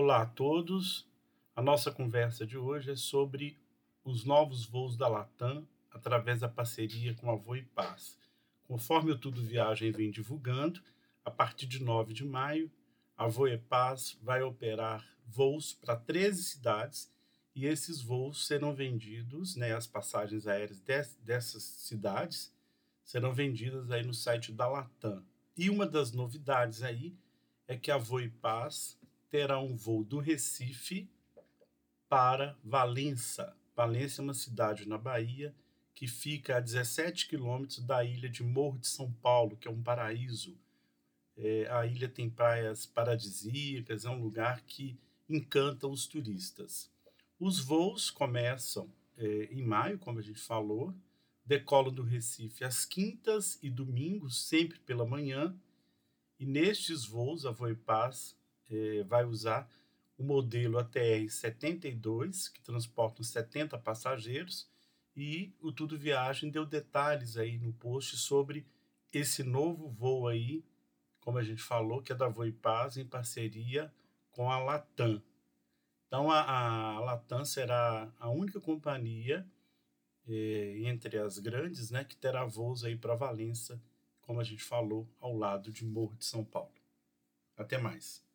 Olá a todos. A nossa conversa de hoje é sobre os novos voos da Latam através da parceria com a Voe Paz. Conforme o Tudo Viagem vem divulgando, a partir de 9 de maio, a Voe Paz vai operar voos para 13 cidades e esses voos serão vendidos, né, as passagens aéreas dessas cidades serão vendidas aí no site da Latam. E uma das novidades aí é que a Voe Paz terá um voo do Recife para Valença. Valença é uma cidade na Bahia que fica a 17 quilômetros da ilha de Morro de São Paulo, que é um paraíso. É, a ilha tem praias paradisíacas, é um lugar que encanta os turistas. Os voos começam é, em maio, como a gente falou, decolam do Recife às quintas e domingos, sempre pela manhã, e nestes voos a Voipaz é, vai usar o modelo ATR 72, que transporta 70 passageiros, e o Tudo Viagem deu detalhes aí no post sobre esse novo voo aí, como a gente falou, que é da Voipaz em parceria com a Latam. Então a, a Latam será a única companhia eh, entre as grandes, né, que terá voos aí para Valença, como a gente falou, ao lado de Morro de São Paulo. Até mais.